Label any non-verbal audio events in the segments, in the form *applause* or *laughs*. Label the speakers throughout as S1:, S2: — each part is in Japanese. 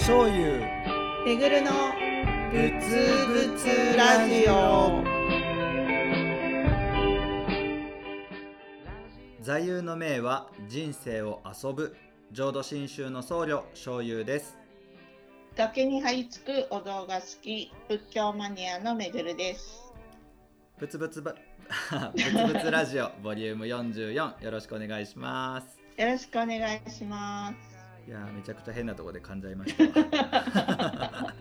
S1: 醤油。
S2: めぐるのぶつぶつラジオ。
S1: 座右の銘は人生を遊ぶ。浄土真宗の僧侶醤油です。
S2: 崖に張り付くお堂が好き。仏教マニアのめぐるです。
S1: ぶつぶつばぶつぶつラジオボリューム44よろしくお願いします。
S2: よろしくお願いします
S1: いやーめちゃくちゃ変なところで噛んじゃいましたわ。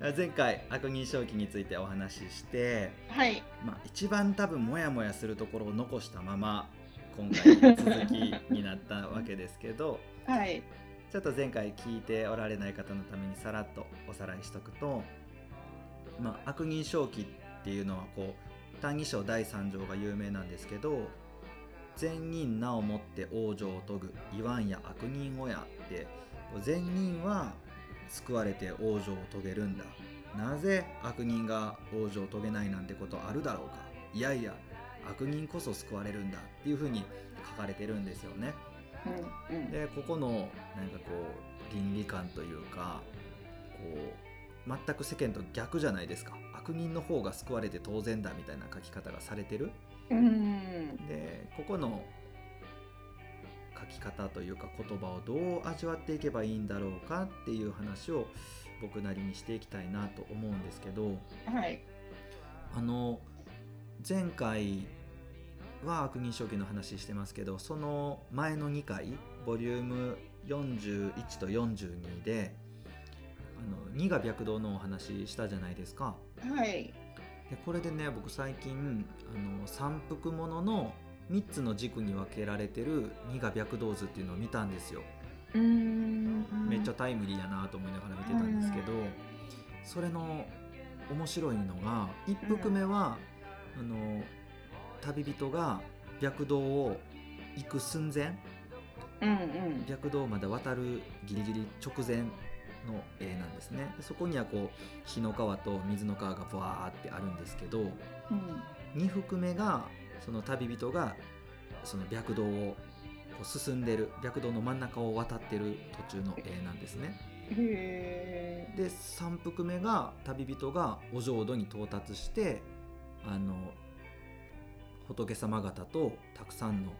S1: *laughs* 前回悪人正気についてお話しして、
S2: はい。
S1: まあ、一番多分モヤモヤするところを残したまま今回の続きになったわけですけど
S2: はい。
S1: ちょっと前回聞いておられない方のためにさらっとおさらいしとくと、まあ、悪人正気っていうのはこう「歎異抄第三条」が有名なんですけど「善人名をもって往生を遂ぐ言わんや悪人をや」って善人は救われて往生を遂げるんだ。なぜ悪人が往生を遂げないなんてことあるだろうか。いやいや悪人こそ救われるんだ。っていうふうに書かれてるんですよね。
S2: うんうん。
S1: でここのなんかこう倫理観というかこう全く世間と逆じゃないですか。悪人の方が救われて当然だみたいな書き方がされてる。
S2: うん
S1: でここの書き方というか言葉をどう味わっていけばいいんだろうかっていう話を僕なりにしていきたいなと思うんですけど
S2: はい。
S1: あの前回は悪人将棋の話してますけどその前の2回ボリューム41と42であの2が白道のお話したじゃないですか。
S2: はい
S1: でこれでね僕最近あの三福ものの3つの軸に分けられてる2が白道図っていうのを見たんですよ。
S2: うん。
S1: めっちゃタイムリーやなと思いながら見てたんですけどそれの面白いのが一服目はあの旅人が白道を行く寸前白道をまだ渡るギリギリ直前の絵なんですね。でそこにはこう火の川と水の川がブワーってあるんですけど
S2: うん。
S1: 2服目がその旅人がその白道をこう進んでる白道の真ん中を渡ってる途中の絵なんですね。
S2: へ
S1: で3服目が旅人がお浄土に到達してあの仏様方とたくさんの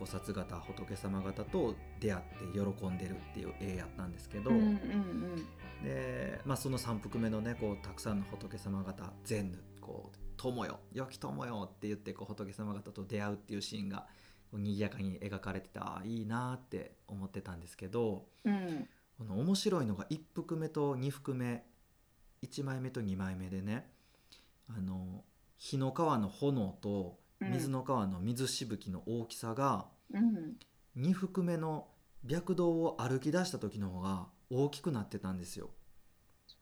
S1: 菩薩方仏様方と出会って喜んでるっていう絵やったんですけど、
S2: うんうんうん。
S1: で、まあ、その3服目のねこうたくさんの仏様方全部こう「友よ良き友よ」って言ってこう仏様方と出会うっていうシーンがこう賑やかに描かれててああいいなって思ってたんですけど
S2: うん。
S1: この面白いのが1服目と2服目1枚目と2枚目でねあの火の川の炎と水の川の水しぶきの大きさが
S2: うん。
S1: 2服目の白道を歩き出した時の方が大きくなってたんですよ。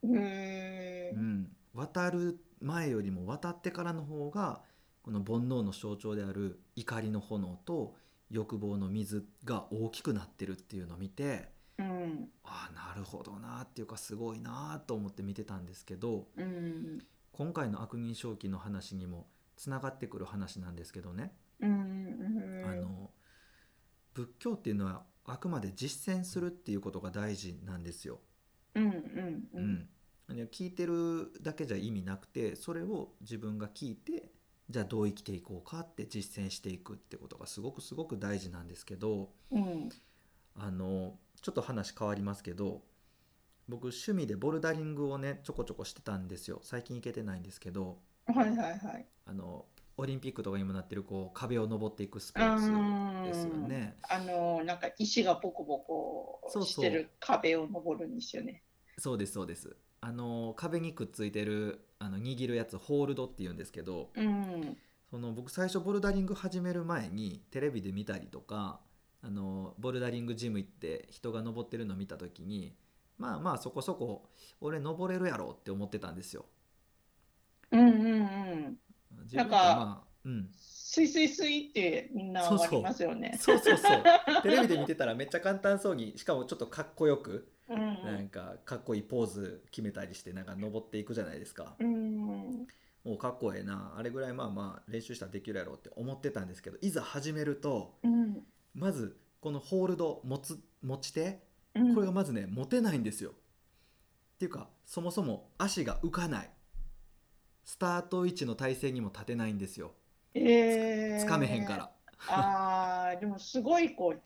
S1: うん、渡る前よりも渡ってからの方がこの煩悩の象徴である怒りの炎と欲望の水が大きくなってるっていうのを見て
S2: うん。
S1: ああなるほどなっていうかすごいなと思って見てたんですけど
S2: うん。
S1: 今回の悪人正気の話にもつながってくる話なんですけどね、
S2: うんうん
S1: あの仏教っていうのはあくまで実践するっていうことが大事なんですよ。
S2: うんうんう
S1: うん。ん、で聞いてるだけじゃ意味なくてそれを自分が聞いてじゃあどう生きていこうかって実践していくってことがすごくすごく大事なんですけど
S2: うん。
S1: あのちょっと話変わりますけど僕趣味でボルダリングをねちょこちょこしてたんですよ。最近行けてないんですけど
S2: はいはいはい
S1: あのオリンピックとかにもなってるこう壁を登っていくスポーツですよね。
S2: あのなんか石がボコボコしてる壁を登るんですよね。
S1: そうですそうですあの壁にくっついてるあの握るやつホールドっていうんですけど
S2: うん
S1: その僕最初ボルダリング始める前にテレビで見たりとかあのボルダリングジム行って人が登ってるの見た時にまあまあそこそこ俺登れるやろって思ってたんですよ。
S2: うんうんうん。
S1: まあうん、
S2: スイスイスイってみんな終わりますよね。
S1: そうそうそう。*laughs* テレビで見てたらめっちゃ簡単そうにしかもちょっとかっこよく
S2: うん
S1: なんかかっこいいポーズ決めたりしてなんか登っていくじゃないですか。
S2: うん。
S1: もうかっこええな。あれぐらいまあまあ練習したらできるやろうって思ってたんですけどいざ始めると
S2: うん。
S1: まずこのホールド持つ持ち手
S2: うん。
S1: これがまずね持てないんですよ。っていうかそもそも足が浮かないスタート位置の体勢にも立てないんですよ
S2: えー
S1: つかめへんから。
S2: あーでもすごいこう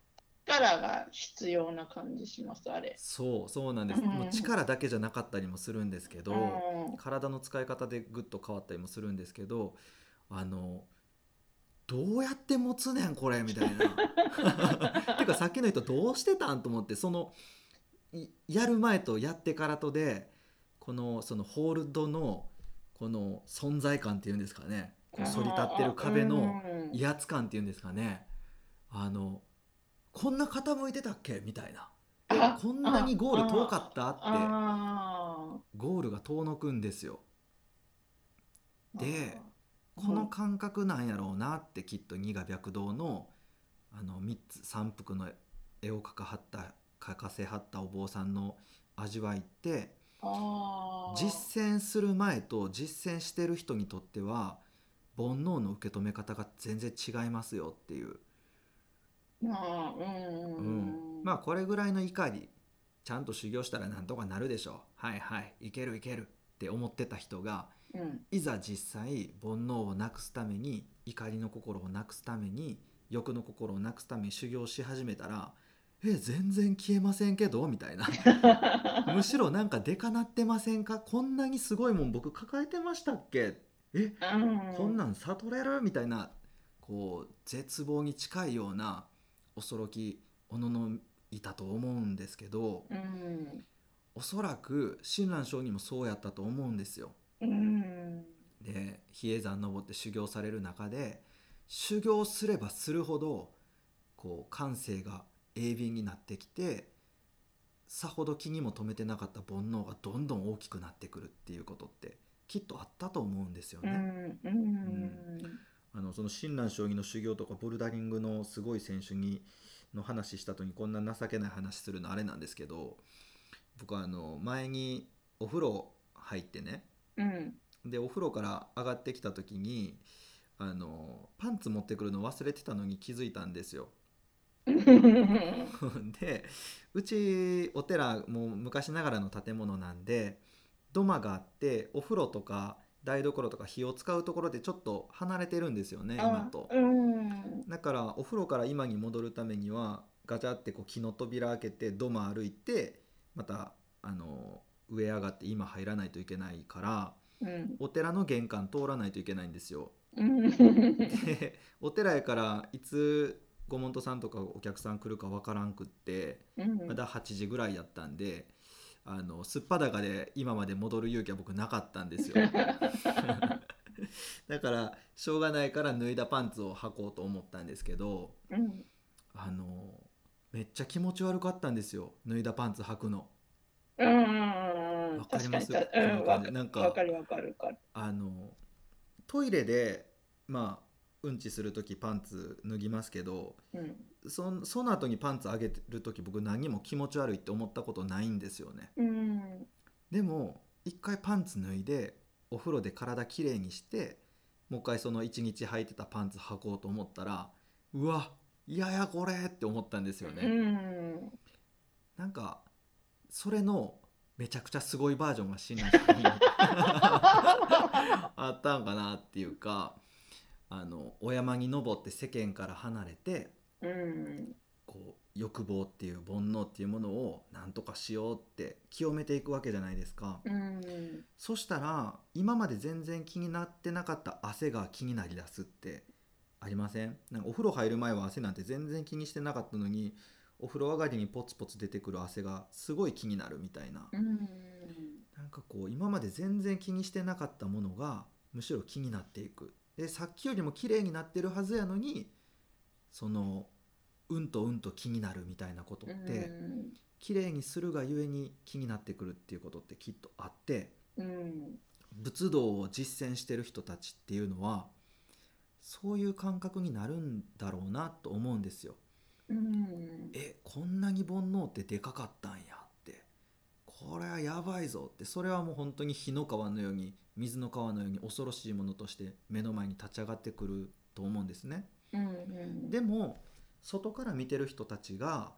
S2: 力が必要な感じしますあれ。
S1: そうそうなんです、
S2: うん
S1: もう力だけじゃなかったりもするんですけど、
S2: うん
S1: 体の使い方でぐっと変わったりもするんですけどあのどうやって持つねんこれみたいな。*laughs* ていうかさっきの人どうしてたんと思ってそのいやる前とやってからとでこのそのホールドのこの存在感っていうんですかね。こう反り立ってる壁の
S2: うん。
S1: 威圧感っていうんですかね。あのこんな傾いてたっけ？みたいな。
S2: あ
S1: こんなにゴール遠かった？って。
S2: あ
S1: ゴールが遠のくんですよ。
S2: ー
S1: で
S2: うん
S1: この感覚なんやろうなってきっと二が白道のあの3つ三幅の絵を描かはった描かせはったお坊さんの味わいって実践する前と実践してる人にとっては煩悩の受け止め方が全然違いますよっていう、
S2: あーうん。
S1: うん。まあこれぐらいの怒りちゃんと修行したらなんとかなるでしょう。はいはいいけるいける。って思ってた人が
S2: うん。
S1: いざ実際煩悩をなくすために怒りの心をなくすために欲の心をなくすために修行し始めたら「え全然消えませんけど」みたいな *laughs* むしろなんかデカなってませんかこんなにすごいもん僕抱えてましたっけえ？
S2: うん。
S1: こんなん悟れる？みたいな。こう絶望に近いような恐ろきおののいたと思うんですけど
S2: うん。
S1: おそらく親鸞上人もそうやったと思うんですよ。
S2: うん。
S1: で比叡山登って修行される中で修行すればするほどこう感性が鋭敏になってきてさほど気にも留めてなかった煩悩がどんどん大きくなってくるっていうことってきっとあったと思うんですよ
S2: う
S1: ね。
S2: んうん
S1: あのその親鸞将棋の修行とかボルダリングのすごい選手にの話した後にこんな情けない話するのあれなんですけど僕はあの前にお風呂入ってね
S2: うん
S1: でお風呂から上がってきた時にあのパンツ持ってくるの忘れてたのに気づいたんですよ。*laughs* でうちお寺もう昔ながらの建物なんで土間があってお風呂とか台所とか火を使うところでちょっと離れてるんですよね今と。
S2: うん
S1: だからお風呂から今に戻るためにはガチャってこう木の扉開けて土間歩いてまたあの上上がって今入らないといけないから
S2: うん
S1: お寺の玄関通らないといけないんですよ。
S2: うん
S1: でお寺やからいつご門徒さんとかお客さん来るかわからんくって
S2: うん
S1: まだ8時ぐらいやったんであのすっぱだかで今まで戻る勇気は僕なかったんですよ。*laughs* *laughs* だからしょうがないから脱いだパンツを履こうと思ったんですけど
S2: うん。
S1: あのめっちゃ気持ち悪かったんですよ脱いだパンツ履くの。
S2: うん
S1: わかります？
S2: 確かに。
S1: この感じ。なんかあのトイレでまあうん。ちする時パンツ脱ぎますけど
S2: うん。
S1: そその後にパンツ上げる時僕何も気持ち悪いって思ったことないんですよね
S2: うん。
S1: でも一回パンツ脱いでお風呂で体きれいにしてもう一回その一日履いてたパンツ履こうと思ったらうわ嫌やこれって思ったんですよ
S2: う
S1: ね、
S2: ん。
S1: なんかそれのめちゃくちゃすごいバージョンが親鸞さんに *laughs* あったんかなっていうかあのお山に登って世間から離れて
S2: うん。
S1: こう欲望っていう煩悩っていうものを何とかしようって清めていくわけじゃないですか、
S2: うん。
S1: そしたら今まで全然気になってなかった汗が気になりだすってありません？なんかお風呂入る前は汗なんて全然気にしてなかったのにお風呂上がりにポツポツ出てくる汗がすごい気になるみたいな、
S2: うん。
S1: なんかこう今まで全然気にしてなかったものがむしろ気になっていくでさっきよりも綺麗になってるはずやのにそのうんとうんと気になるみたいなことって、綺麗にするがゆえに気になってくるっていうことってきっとあって
S2: うん。
S1: 仏道を実践してる人たちっていうのはそういう感覚になるんだろうなと思うんですよ。
S2: うん。
S1: えこんなに煩悩ってでかかったんやって。これはやばいぞって。それはもう本当に火の川のように水の川のように恐ろしいものとして目の前に立ち上がってくると思うんですね。
S2: うん
S1: でも外から見てる人たちが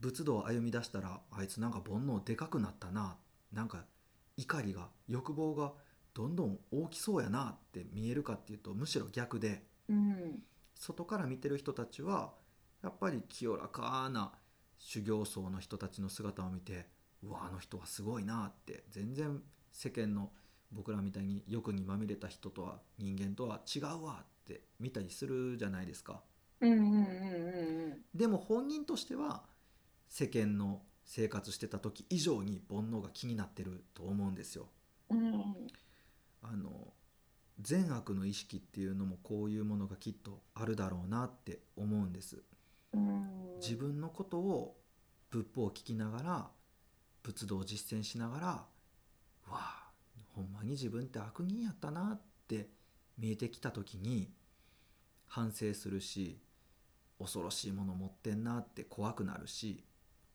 S1: 仏道を歩み出したらあいつなんか煩悩でかくなったな。なんか怒りが欲望がどんどん大きそうやなって見えるかっていうとむしろ逆で。
S2: うん。
S1: 外から見てる人たちはやっぱり清らかな修行僧の人たちの姿を見てうわあの人はすごいなって全然世間の僕らみたいに欲にまみれた人とは人間とは違うわって見たりするじゃないですか。でも本人としては世間の生活してた時以上に煩悩が気になってると思うんですよ。
S2: うんうん
S1: あの善悪の意識っていうのもこういうものがきっとあるだろうなって思うんです。
S2: うん
S1: 自分のことを仏法を聞きながら仏道を実践しながらうわあほんまに自分って悪人やったなって見えてきた時に反省するし恐ろしいもの持ってんなって怖くなるし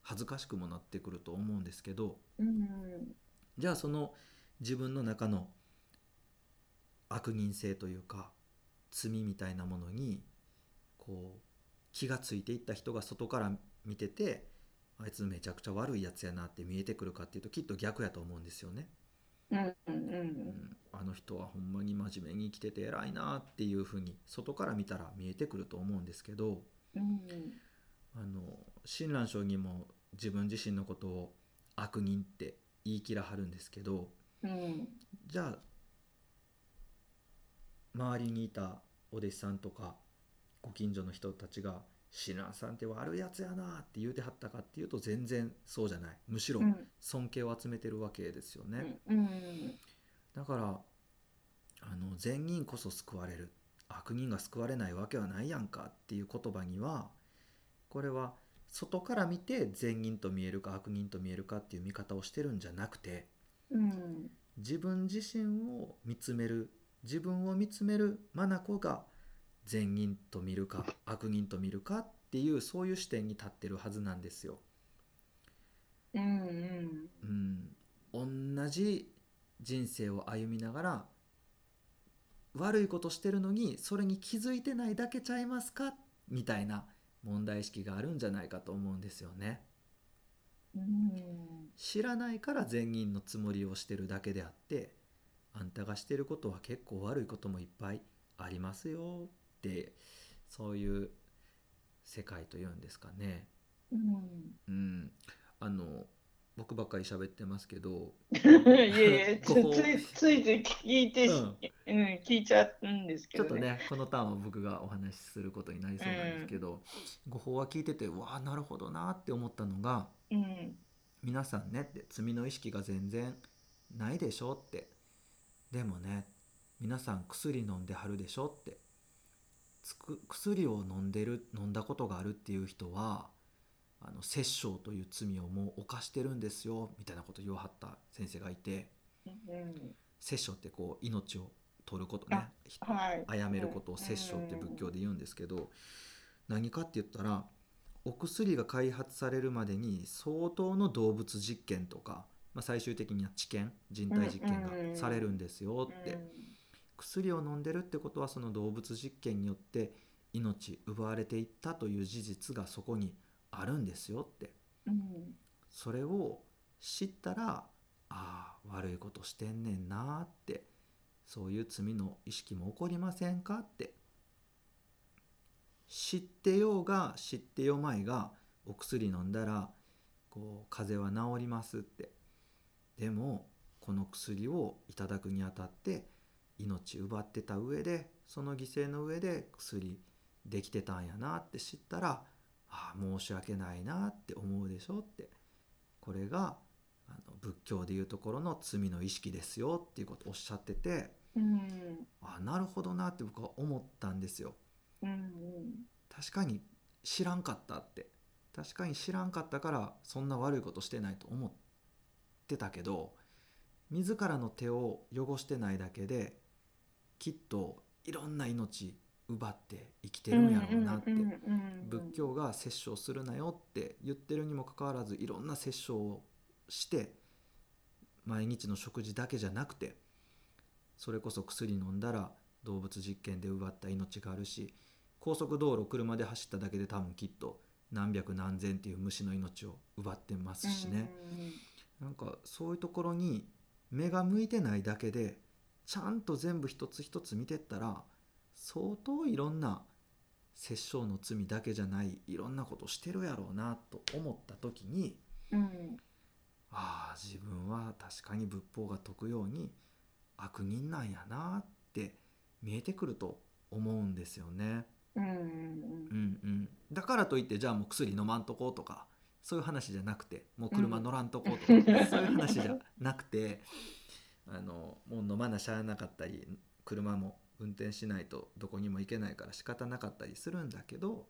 S1: 恥ずかしくもなってくると思うんですけど
S2: うん
S1: じゃあその自分の中の悪人性というか罪みたいなものにこう気がついていった人が外から見ててあいつめちゃくちゃ悪いやつやなって見えてくるかっていうときっと逆やと思うんですよね。
S2: うんうん
S1: うん、あの人はほんまに真面目に生きてて偉いなっていうふうに外から見たら見えてくると思うんですけど
S2: うん。
S1: あの親鸞上人も自分自身のことを悪人って言い切らはるんですけど
S2: うん。
S1: じゃあ周りにいたお弟子さんとかご近所の人たちが「親鸞さんって悪いやつやな」って言うてはったかっていうと全然そうじゃない。むしろ
S2: うん。
S1: 尊敬を集めてるわけですよね。
S2: うん。
S1: だからあの善人こそ救われる。悪人が救われないわけはないやんかっていう言葉にはこれは外から見て善人と見えるか悪人と見えるかっていう見方をしてるんじゃなくて
S2: うん。
S1: 自分自身を見つめる自分を見つめる眼が善人と見るか悪人と見るかっていうそういう視点に立ってるはずなんですよ。
S2: うん
S1: うん、同じ人生を歩みながら悪いことしてるのにそれに気づいてないだけちゃいますかみたいな問題意識があるんじゃないかと思うんですよね。
S2: うん
S1: 知らないから善人のつもりをしてるだけであってあんたがしてることは結構悪いこともいっぱいありますよってそういう世界というんですかね。
S2: うん。
S1: うん、あの僕ばっかり喋ってますけど、*laughs*
S2: いやいやついつい聞いて、
S1: う
S2: うんん聞いちゃうんですけ
S1: ちょっと
S2: どね。
S1: ねこのターンは僕がお話しすることになりそうなんですけど、ご法話聞いててわあなるほどなって思ったのが
S2: うん。
S1: 皆さんねって罪の意識が全然ないでしょって。でもね皆さん薬飲んではるでしょって薬を飲んでる飲んだことがあるっていう人はあの殺生という罪をもう犯してるんですよみたいなこと言わはった先生がいて
S2: うん
S1: 殺生ってこう命を取ることね。
S2: あはい。
S1: 殺めることを殺生って仏教で言うんですけど何かって言ったらお薬が開発されるまでに相当の動物実験とか、まあ、最終的には治験人体実験がされるんですよって薬を飲んでるってことはその動物実験によって命奪われていったという事実がそこにあるんですよって。
S2: うん
S1: それを知ったらああ悪いことしてんねんなって。そういう罪の意識も起こりませんかって。知ってようが知ってよまいがお薬飲んだらこう風邪は治りますって。でもこの薬をいただくにあたって命奪ってた上でその犠牲の上で薬できてたんやなって知ったらああ申し訳ないなって思うでしょって。これがあの仏教でいうところの罪の意識ですよっていうことをおっしゃってて
S2: うん。
S1: あなるほどなって僕は思ったんですよ。
S2: うん。
S1: 確かに知らんかったって。確かに知らんかったからそんな悪いことしてないと思ってたけど自らの手を汚してないだけできっといろんな命奪って生きてるんやろうなって。仏教が殺生するなよって言ってるにもかかわらずいろんな殺生をして毎日の食事だけじゃなくてそれこそ薬飲んだら動物実験で奪った命があるし高速道路車で走っただけで多分きっと何百何千っていう虫の命を奪ってますしね、なんかそういうところに目が向いてないだけでちゃんと全部一つ一つ見てったら相当いろんな殺生の罪だけじゃないいろんなことしてるやろうなと思った時に
S2: うん。
S1: ああ自分は確かに仏法が説くように悪人なんやなって見えてくると思うんですよね。
S2: うん。うん
S1: うん。うん、だからといってじゃあもう薬飲まんとこうとかそういう話じゃなくてもう車乗らんとこうとか、
S2: うん。
S1: そういう話じゃなくてあのもう飲まなしゃあなかったり車も運転しないとどこにも行けないから仕方なかったりするんだけど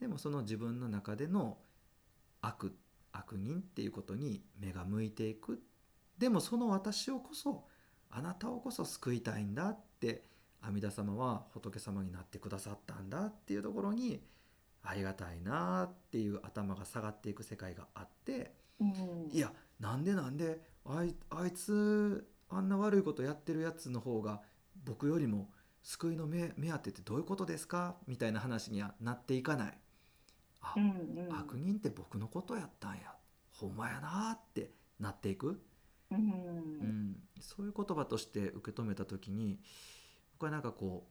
S1: でもその自分の中での悪悪人っていうことに目が向いていく。でもその私をこそあなたをこそ救いたいんだって阿弥陀様は仏様になってくださったんだっていうところにありがたいなっていう頭が下がっていく世界があって
S2: うん。
S1: いやなんでなんであいあいつあんな悪いことやってるやつの方が僕よりも救いの目目当てってどういうことですか？みたいな話にはなっていかない。あ、
S2: うんうん。
S1: 悪人って僕のことやったんや。ほんまやなってなっていく、
S2: うん。
S1: うん、そういう言葉として受け止めた時に僕はなんかこ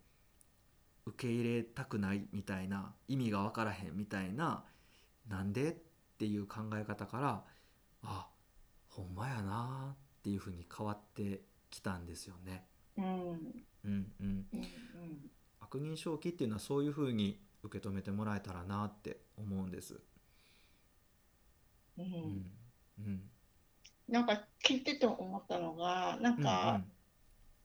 S1: う受け入れたくないみたいな意味が分からへんみたいななんで？っていう考え方からあほんまやなっていうふうに変わってきたんですよね。
S2: うん
S1: うん。うん、
S2: うん
S1: 悪人正気っていうのはそういうふうに受け止めてもらえたらなって思うんです。
S2: う
S1: うん。ん。うん。
S2: なんか聞いてて思ったのがなん
S1: うん
S2: か、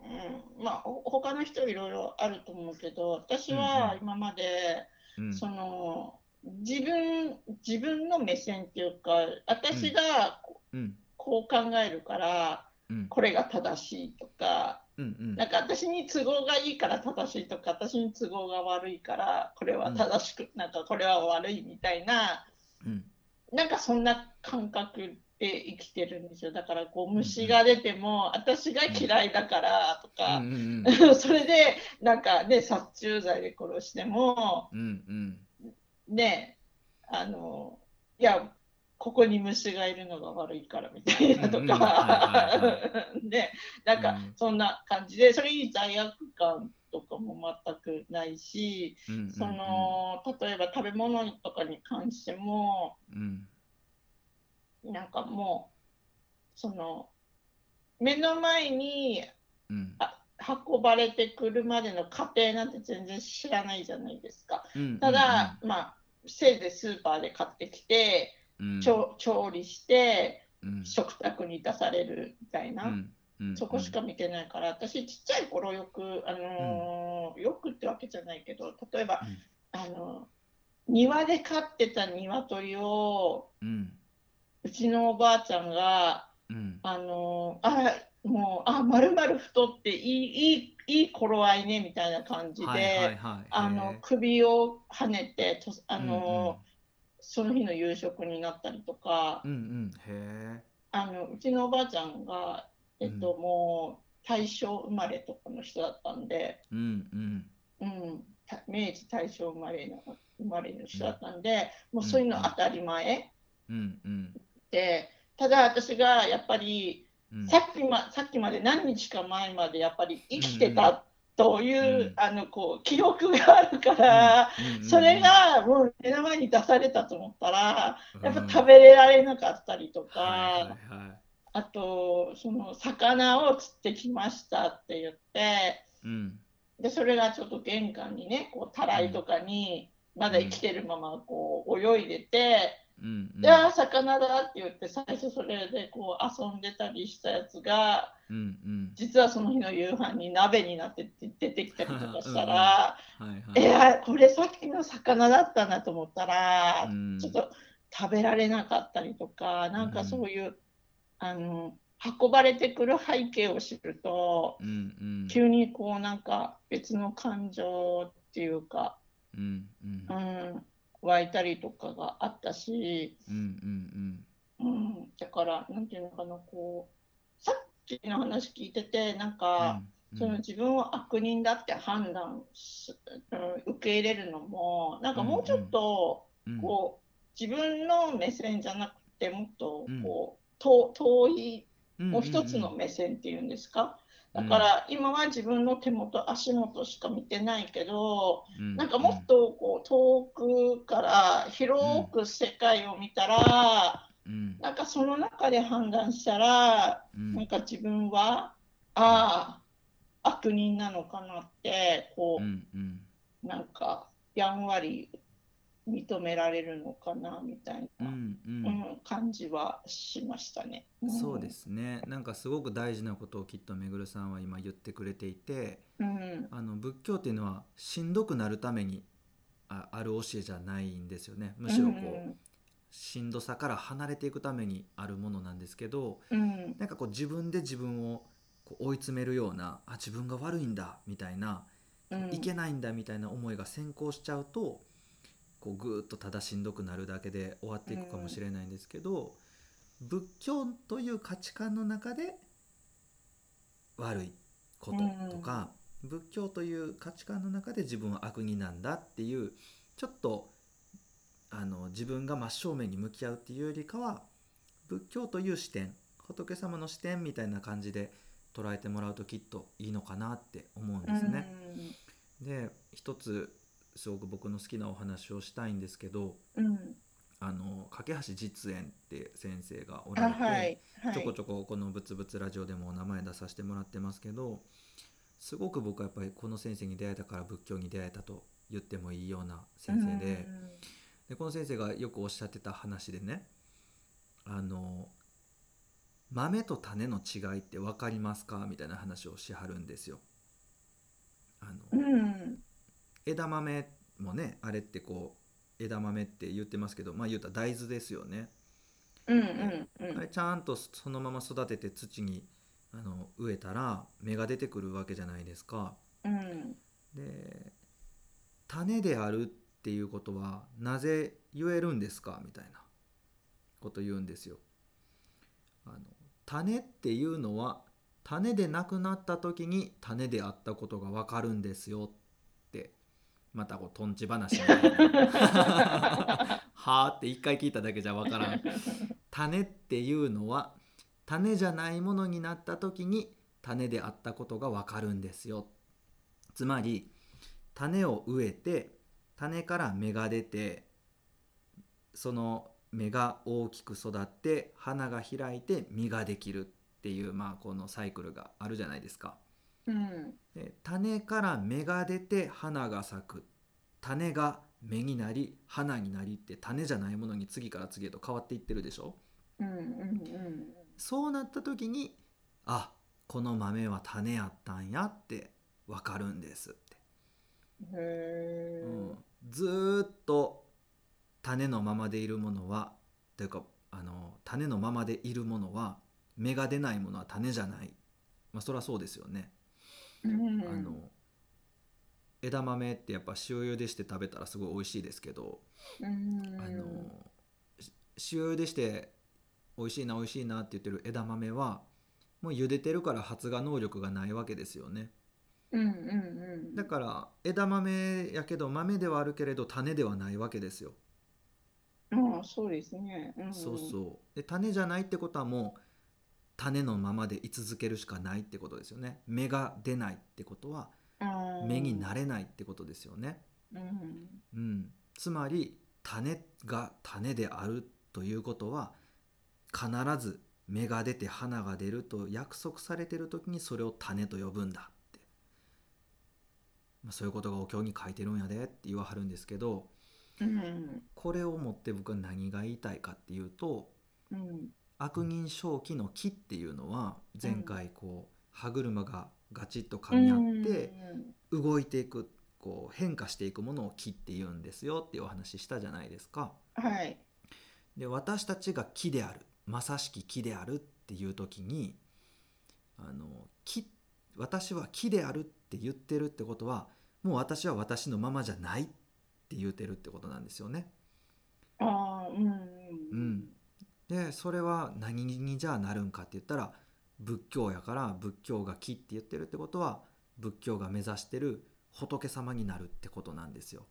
S2: うん。まあほ他の人いろいろあると思うけど私は今まで、
S1: うん。
S2: その自分自分の目線っていうか私が
S1: うん
S2: こう考えるから
S1: うん。
S2: これが正しいとか
S1: うんうん。
S2: なんか私に都合がいいから正しいとか私に都合が悪いからこれは正しく、なんかこれは悪いみたいな
S1: うん。
S2: なんかそんな感覚で生きてるんですよ。だからこう虫が出ても私が嫌いだからとか、
S1: うんうん。*laughs*
S2: それでなんかね殺虫剤で殺しても
S1: うんうん。
S2: ねあのいやここに虫がいるのが悪いからみたいなとか。ね。なんか
S1: うん。
S2: そんな感じでそれに罪悪感とかも全くないしその例えば食べ物とかに関しても
S1: うん。
S2: なんかもうその目の前に
S1: うん。
S2: あ運ばれてくるまでの過程なんて全然知らないじゃないですか。
S1: うん
S2: ただ、まあせいぜいスーパーで買ってきて、
S1: うん
S2: 調調理して
S1: うん。
S2: 食卓に出されるみたいな、そこしか見てないから私ちっちゃい頃よく、あのーよくってわけじゃないけど例えば、
S1: うん。
S2: あの庭で飼ってた鶏を
S1: うん。
S2: うちのおばあちゃんが
S1: うん。
S2: あのあもうあまるまる太っていいいいいい頃合いねみたいな感じで、
S1: はいはいはい。
S2: あの首を跳ねてとあの、その日の夕食になったりとか、
S1: うんうん。へ
S2: あのうちのおばあちゃんが、えっと
S1: うん。
S2: もう大正生まれとかの人だったんで、
S1: えうんうん。
S2: うん、た明治大正生まれの生まれの人だったんで、もうそういうの当たり前。
S1: うんうん。
S2: でただ私がやっぱり
S1: うん。
S2: さっきまさっきまで何日か前までやっぱり生きてたという、
S1: うん。
S2: あのこう記録があるから、それがもう目の前に出されたと思ったら、やっぱ食
S1: べ
S2: べられなかったりとか、あとその魚を釣ってきましたって言って
S1: うん。
S2: でそれがちょっと玄関にねこうたらいとかにまだ生きてるままこう泳いでて。
S1: うんうん。
S2: であー魚だって言って最初それでこう遊んでたりしたやつが
S1: うんうん。
S2: 実はその日の夕飯に鍋になって出てきたりとかしたら、
S1: はいはい。
S2: えーこれさっきの魚だったなと思ったら、
S1: うん。
S2: ちょっと食べられなかったりとかなんかそういう、あの運ばれてくる背景を知ると
S1: うんうん。
S2: 急にこうなんか別の感情っていうか、
S1: うんうん。
S2: うん、湧いたりとかがあったし。
S1: うんうん
S2: うん、だから、なんていうのかな、こう、さっきの話聞いてて、なん
S1: う
S2: か、
S1: ん。
S2: その自分を悪人だって判断す、うん受け入れるのも、なんかもうちょっと、
S1: うん
S2: こう自分の目線じゃなくてもっと
S1: うん。
S2: こう、と遠い
S1: うん
S2: もう一つの目線っていうんですか、
S1: うん
S2: だから今は自分の手元足元しか見てないけど、
S1: うん。
S2: なんかもっとこう遠くから広く世界を見たら、
S1: うん。
S2: なんかその中で判断したら、
S1: うん。
S2: なんか自分はああ悪人なのかなってこう、
S1: うんうん。
S2: なんかやんわり認められるのかなみたいな、
S1: うんう
S2: うんん感じはしましたね。ん。
S1: そうで。すね。なんかすごく大事なことをきっとめぐるさんは今言ってくれていて
S2: うん。
S1: あの仏教っていうのはしんどくなるためにあある教えじゃないんですよね。むしろこう、しんどさから離れていくためにあるものなんですけど
S2: うんうん。
S1: なんかこう自分で自分をこう追い詰めるようなあ自分が悪いんだみたいな、
S2: うん。
S1: いけないんだみたいな思いが先行しちゃうとこうぐーっとただしんどくなるだけで終わっていくかもしれないんですけど、仏教という価値観の中で悪いこととか、仏教という価値観の中で自分は悪人なんだっていうちょっとあの自分が真正面に向き合うっていうよりかは仏教という視点仏様の視点みたいな感じで捉えてもらうときっといいのかなって思うんですね。で一つすごく僕の好きなお話をしたいんですけど
S2: うん。うん
S1: あの架橋実演って先生がお
S2: あ
S1: られて、
S2: はいはい。
S1: ちょこちょここの「ぶつぶつラジオ」でもお名前出させてもらってますけどすごく僕はやっぱりこの先生に出会えたから仏教に出会えたと言ってもいいような先生で,、でこの先生がよくおっしゃってた話でねあの豆と種の違いって分かりますか？みたいな話をしはるんですよ。あの
S2: うんうん
S1: 枝豆もねあれってこう枝豆って言ってますけどまあ言うたら大豆ですよね。
S2: うんうんうん
S1: あれちゃんとそのまま育てて土にあの植えたら芽が出てくるわけじゃないですか。
S2: うん
S1: で種であるっていうことはなぜ言えるんですか？みたいなこと言うんですよ。あの種っていうのは種でなくなった時に種であったことが分かるんですよってまたこうとんち話みたいな。*laughs* はあって一回聞いただけじゃ分からん。種っていうのは種じゃないものになった時に種であったことが分かるんですよ。つまり種を植えて種から芽が出てその芽が大きく育って花が開いて実ができるっていうまあこのサイクルがあるじゃないですか。
S2: うん
S1: で種から芽が出て花が咲く。種が芽になり花になりって種じゃないものに次から次へと変わっていってるでしょ？
S2: うんうん
S1: そうなった時にあこの豆は種やったんやって分かるんですって、
S2: うんへ
S1: うん、ずーっと種のままでいるものはというかあの種のままでいるものは芽が出ないものは種じゃない。まあそりゃそうですよね、
S2: えうん
S1: あの枝豆ってやっぱ塩茹でして食べたらすごい美味しいですけど、
S2: うん
S1: あのし塩茹でして美味しいな美味しいなって言ってる枝豆はもう茹でてるから発芽能力がないわけですよね。
S2: うんうんうん。
S1: だから枝豆やけど豆ではあるけれど種ではないわけですよ、
S2: ああそうですね。うん。
S1: そうそう。で種じゃないってことはもう種のままで居続けるしかないってことですよね。芽が出ないってことは芽になれないってことですよね。
S2: うん。
S1: うん、つまり種が種であるということは必ず芽が出て花が出ると約束されてる時にそれを種と呼ぶんだって、まあ、そういうことがお経に書いてるんやでって言わはるんですけど
S2: うん。
S1: これをもって僕は何が言いたいかっていうと
S2: うん
S1: 悪人正気の木っていうのは前回こう歯車がガチッと噛み合って動いていくこう変化していくものを木って言うんですよっていうお話ししたじゃないですか。
S2: はい。
S1: で私たちが木であるまさしき木であるっていう時にあの木私は木であるって言ってるってことはもう私は私のままじゃないって言ってるってことなんですよね。
S2: ああうん。
S1: うん、でそれは何にじゃあなるんかって言ったら仏教やから仏教が木って言ってるってことは仏教が目指してる仏様になるってことなんですよ。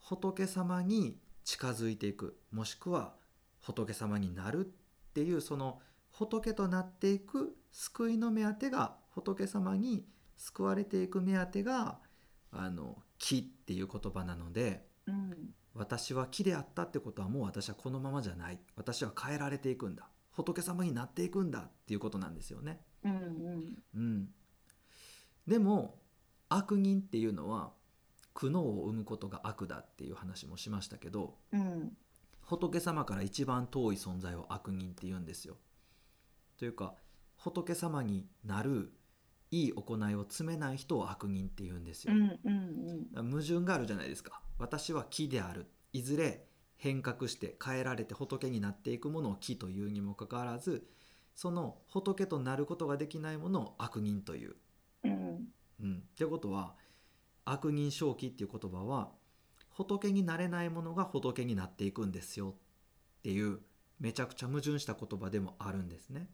S1: 仏様に近づいていくもしくは仏様になるっていうその仏となっていく救いの目当てが仏様に救われていく目当てがあの木っていう言葉なので
S2: うん
S1: 私は木であったってことはもう私はこのままじゃない私は変えられていくんだ仏様になっていくんだっていうことなんですよね。
S2: うんうん
S1: うん、でも悪人っていうのは苦悩を生むことが悪だっていう話もしましたけど
S2: うん
S1: 仏様から一番遠い存在を悪人って言うんですよ。というか仏様になるいい行いを詰めない人を悪人って言うんですよ。
S2: うんうん
S1: 矛盾があるじゃないですか。私は木である。いずれ変革して変えられて仏になっていくものを木というにもかかわらずその仏となることができないものを悪人という。
S2: うん
S1: うん、ってことは悪人正気っていう言葉は仏になれないものが仏になっていくんですよっていうめちゃくちゃ矛盾した言葉でもあるんですね。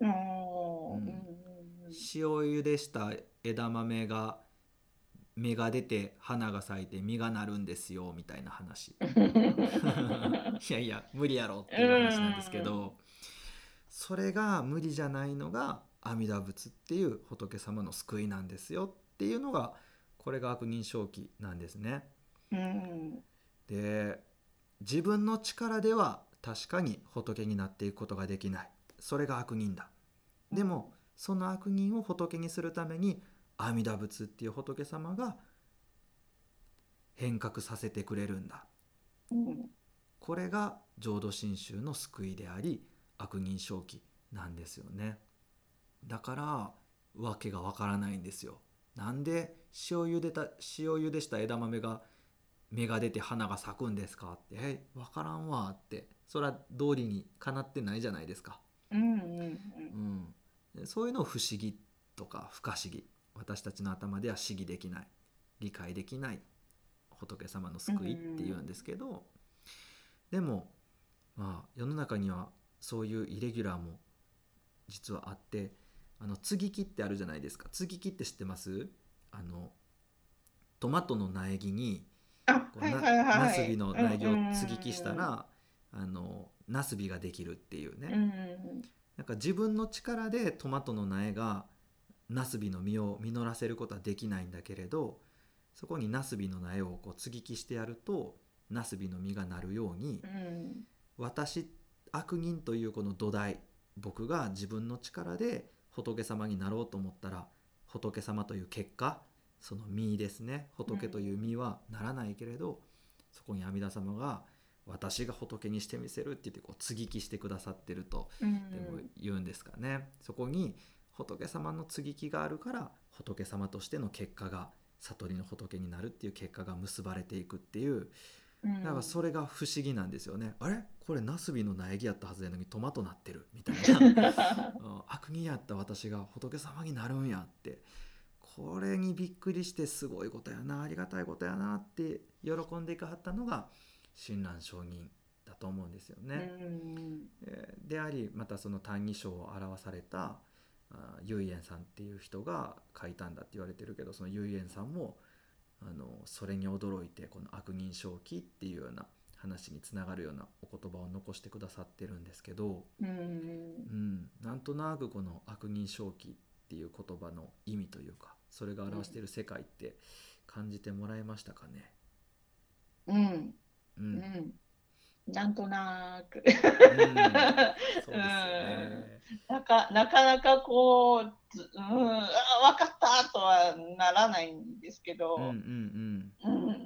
S2: うん
S1: うん塩茹でした枝豆が芽が出て花が咲いて実がなるんですよみたいな話。*laughs* いやいや無理やろっていう話なんですけどそれが無理じゃないのが阿弥陀仏っていう仏様の救いなんですよっていうのがこれが悪人正気なんですね。
S2: うん。
S1: で自分の力では確かに仏になっていくことができない。それが悪人だ。でもその悪人を仏にするために阿弥陀仏っていう仏様が変革させてくれるんだ。
S2: うん。
S1: これが浄土真宗の救いであり悪人正気なんですよね。だからわけがわからないんですよ。なんで塩茹でた塩茹でした枝豆が芽が出て花が咲くんですかって。えわからんわって。それは道理にかなってないじゃないですか、
S2: うんうん
S1: うん、でそういうのを不思議とか不可思議私たちの頭では思議できない理解できない仏様の救いっていうんですけど、でもまあ世の中にはそういうイレギュラーも実はあってあの接ぎ木ってあるじゃないですか。接ぎ木って知ってます？あのトマトの苗木に
S2: あ
S1: こうな
S2: はいはいはい。
S1: ナスビの苗木を
S2: うんうんうん
S1: 接ぎ木したらあのナスビができるっていうね、
S2: うんうん。
S1: なんか自分の力でトマトの苗がナスビの実を実らせることはできないんだけれどそこにナスビの苗をこう接ぎ木してやるとナスビの実がなるように
S2: うん。
S1: 私悪人というこの土台僕が自分の力で仏様になろうと思ったら仏様という結果その実ですね。仏という実はならないけれど、そこに阿弥陀様が私が仏にしてみせるって言ってこう接ぎ木してくださってると
S2: うん。
S1: でも言うんですかね、そこに仏様の接ぎ木があるから仏様としての結果が悟りの仏になるっていう結果が結ばれていくっていう。
S2: うん。
S1: だからそれが不思議なんですよね、あれ？これナスビの苗木やったはずやのにトマトなってるみたいな。*laughs* うん。悪人やった私が仏様になるんやって。これにびっくりしてすごいことやな。ありがたいことやなって喜んでいかはったのが親鸞上人だと思うんですよね。
S2: うん。
S1: えーでありまたその「歎異抄」を表されたあ唯円さんっていう人が書いたんだって言われてるけどその唯円さんもあのそれに驚いてこの「悪人正気」っていうような話につながるようなお言葉を残してくださってるんですけど、
S2: うん。
S1: うん、なんとなくこの「悪人正気」っていう言葉の意味というかそれが表している世界って感じてもらえましたかね？
S2: うん。
S1: う
S2: うんんなんとなく。
S1: うん。ね。
S2: なんかなかなかこう、ずうん、あ分かったとはならないんですけど、
S1: うん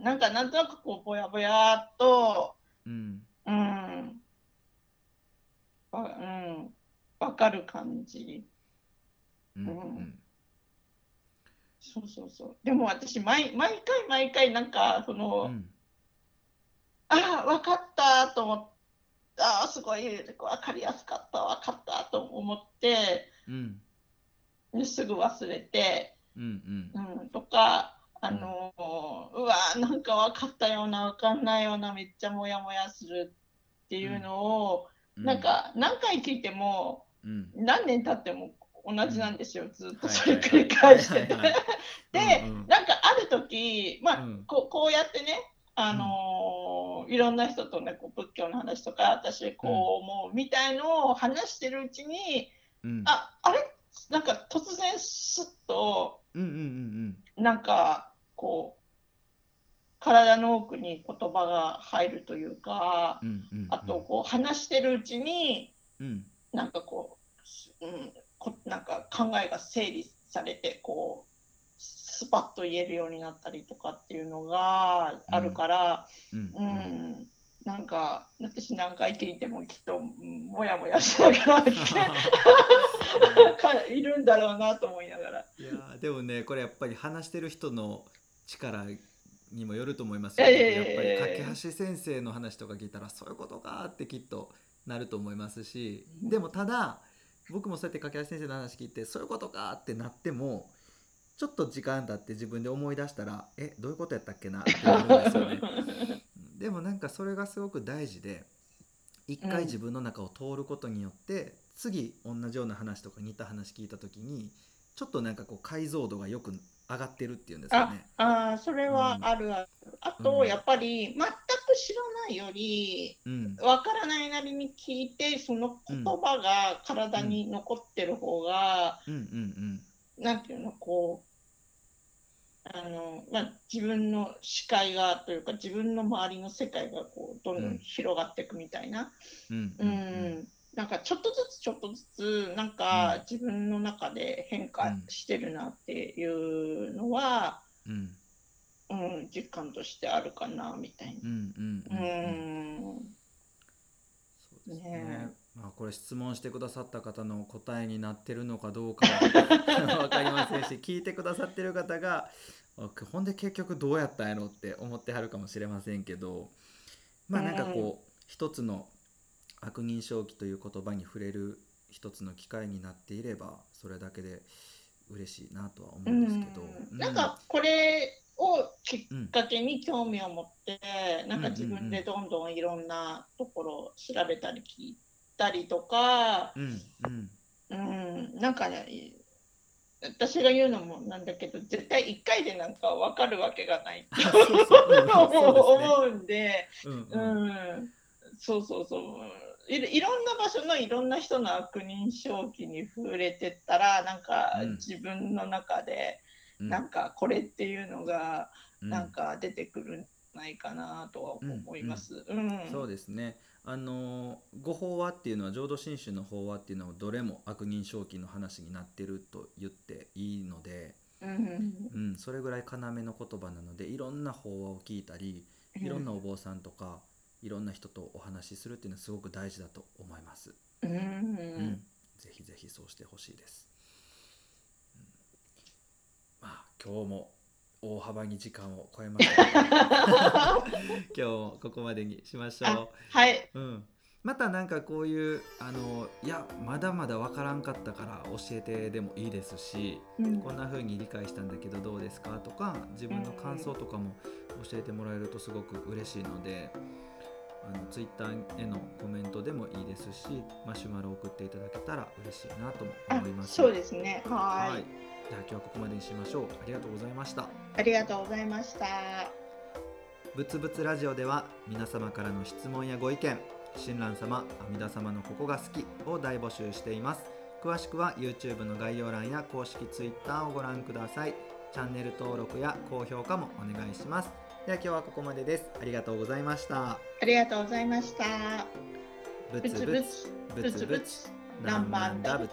S2: なんかなんとなくこうぼやぼやっと、
S1: うん。うん。
S2: 分かる感じ。
S1: うん。
S2: そうそうそう。でも私毎、毎回毎回なんかその、
S1: うん
S2: ああ、分かったと思って、ああ、すごい分かりやすかった、分かったと思って、
S1: うん。
S2: すぐ忘れて、
S1: うんうん。
S2: うん、とか、あのーうわーなんか分かったような分かんないようなめっちゃモヤモヤするっていうのを、
S1: うん。
S2: なんか何回聞いても
S1: うん。
S2: 何年経っても同じなんですよ、ずっと
S1: はい
S2: それ繰り返してて。で、なんかある時、まあ、
S1: うん。
S2: こうこうやってねあのーいろんな人とねこう仏教の話とか私こう思うみたいのを話してるうちに、
S1: うん。
S2: ああれ？なんか突然スッと
S1: うんうんうん
S2: なんかこう体の奥に言葉が入るというか
S1: うんうんうん。
S2: あとこう話してるうちに
S1: うん。
S2: なんかこう、うん、こなんか考えが整理されてこうスパッと言えるようになったりとかっていうのがあるから、
S1: うん。
S2: うん。なんか私何回聞いてもきっとうんもやもやしながら *laughs* いるんだろうなと思いながら。
S1: いやーでもねこれやっぱり話してる人の力にもよると思いますよ、
S2: ええ。
S1: やっぱり架橋先生の話とか聞いたらそういうことかってきっとなると思いますし。でもただ僕もそうやって架橋先生の話聞いてそういうことかってなってもちょっと時間経って自分で思い出したらえどういうことやったっけな？*laughs* って思うんですよね。でもなんかそれがすごく大事で一
S2: うん。
S1: 回自分の中を通ることによって、次同じような話とか似た話聞いた時にちょっとなんかこう解像度がよく上がってるっていうんですか
S2: あ
S1: ね。
S2: あーそれはあるある。あと、
S1: うん。
S2: やっぱり全く知らないより
S1: うん。
S2: わからないなりに聞いてその言葉が体に残ってる方が、
S1: うんうん
S2: なんていうのこうあの、まあ、自分の視界がというか自分の周りの世界がこうどんどん広がっていくみたいな、
S1: うん
S2: なんかちょっとずつちょっとずつなんか自分の中で変化してるなっていうのは、
S1: うん。
S2: うん、実感としてあるかなみたいな。
S1: うん
S2: う
S1: うん
S2: ん。
S1: そうですね。
S2: ね
S1: まあこれ質問してくださった方の答えになってるのかどうかは分 *laughs* かりませんし聞いてくださってる方があほんで結局どうやったんやろって思ってはるかもしれませんけどまあなんかこう、一つの悪認証期という言葉に触れる一つの機会になっていればそれだけで嬉しいなとは思
S2: う
S1: うんですけど、
S2: ん。なんかこれをき
S1: うん
S2: っかけに興味を持って、なんか自分でどんどんいろんなところを調べたり聞いたりとか、
S1: うんうん。
S2: うん、なんかね私が言うのもなんだけど絶対1回でなんか分かるわけがない。*laughs*
S1: あそうんで *laughs*
S2: うんで、
S1: うん
S2: う
S1: うん
S2: ん、そうそうそう。いろいろんな場所のいろんな人の悪認証期に触れてったらなんか
S1: うん。
S2: 自分の中で
S1: うん。
S2: なんかこれっていうのが
S1: うん。
S2: なんか出てくるんじゃないかなとは思います。うん。
S1: そうですね。あのご法話っていうのは浄土真宗の法話っていうのはどれも悪人正気の話になってると言っていいので、
S2: うん
S1: うん、それぐらい要の言葉なのでいろんな法話を聞いたりいろんなお坊さんとかいろんな人とお話しするっていうのはすごく大事だと思います。
S2: うん。
S1: うん、ぜひぜひそうしてほしいです。うん。まあ今日も大幅に時間を超えました。*laughs* 今日もここまでにしましょう。
S2: あはい。
S1: うん、またなんかこういうあのいやまだまだわからんかったから教えてでもいいですし
S2: うん。
S1: こんな風に理解したんだけどどうですかとか自分の感想とかも教えてもらえるとすごく嬉しいのであのツイッターへのコメントでもいいですしマシュマロ送っていただけたら嬉しいなとも
S2: あ
S1: 思います。
S2: そうですね。は
S1: はいい、では今日はここまでにしましょう。ありがとうございました。
S2: ありがとうございました。
S1: ぶつぶつラジオでは皆様からの質問やご意見親鸞様阿弥陀様のここが好きを大募集しています詳しくは YouTube の概要欄や公式 Twitter をご覧くださいチャンネル登録や高評価もお願いしますでは今日はここまでですありがとうございました
S2: ありがとうございました。
S1: ぶ
S2: ぶつぶつぶつぶつ
S1: 何万打仏